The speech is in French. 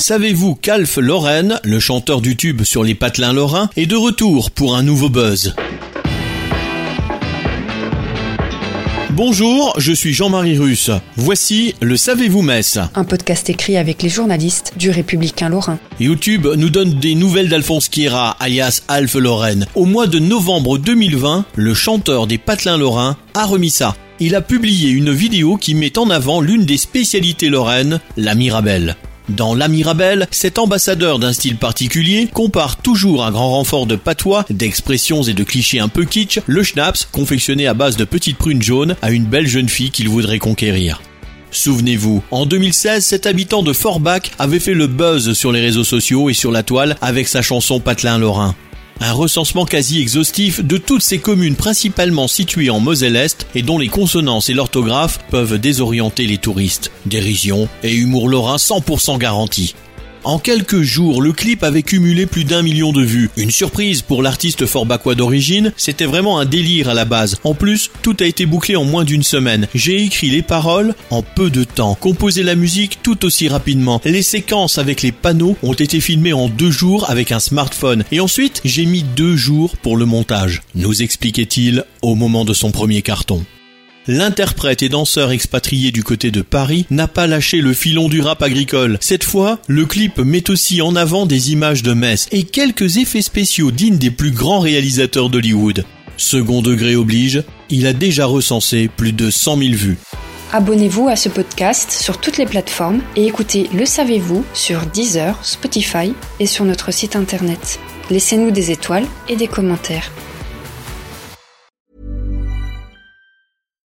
Savez-vous qu'Alf Lorraine, le chanteur du tube sur les patelins lorrains, est de retour pour un nouveau buzz? Bonjour, je suis Jean-Marie Russe. Voici le Savez-vous Metz Un podcast écrit avec les journalistes du Républicain Lorrain. YouTube nous donne des nouvelles d'Alphonse Kira, alias Alf Lorraine. Au mois de novembre 2020, le chanteur des patelins lorrains a remis ça. Il a publié une vidéo qui met en avant l'une des spécialités lorraines, la Mirabelle. Dans La Mirabelle, cet ambassadeur d'un style particulier compare toujours un grand renfort de patois, d'expressions et de clichés un peu kitsch, le schnapps, confectionné à base de petites prunes jaunes, à une belle jeune fille qu'il voudrait conquérir. Souvenez-vous, en 2016, cet habitant de Forbach avait fait le buzz sur les réseaux sociaux et sur la toile avec sa chanson Patelin Lorrain un recensement quasi exhaustif de toutes ces communes principalement situées en Moselle-Est et dont les consonances et l'orthographe peuvent désorienter les touristes. Dérision et humour lorrain 100% garanti. En quelques jours, le clip avait cumulé plus d'un million de vues. Une surprise pour l'artiste forbacquois d'origine, c'était vraiment un délire à la base. En plus, tout a été bouclé en moins d'une semaine. J'ai écrit les paroles en peu de temps, composé la musique tout aussi rapidement. Les séquences avec les panneaux ont été filmées en deux jours avec un smartphone. Et ensuite, j'ai mis deux jours pour le montage, nous expliquait-il au moment de son premier carton. L'interprète et danseur expatrié du côté de Paris n'a pas lâché le filon du rap agricole. Cette fois, le clip met aussi en avant des images de Metz et quelques effets spéciaux dignes des plus grands réalisateurs d'Hollywood. Second degré oblige, il a déjà recensé plus de 100 000 vues. Abonnez-vous à ce podcast sur toutes les plateformes et écoutez Le Savez-vous sur Deezer, Spotify et sur notre site internet. Laissez-nous des étoiles et des commentaires.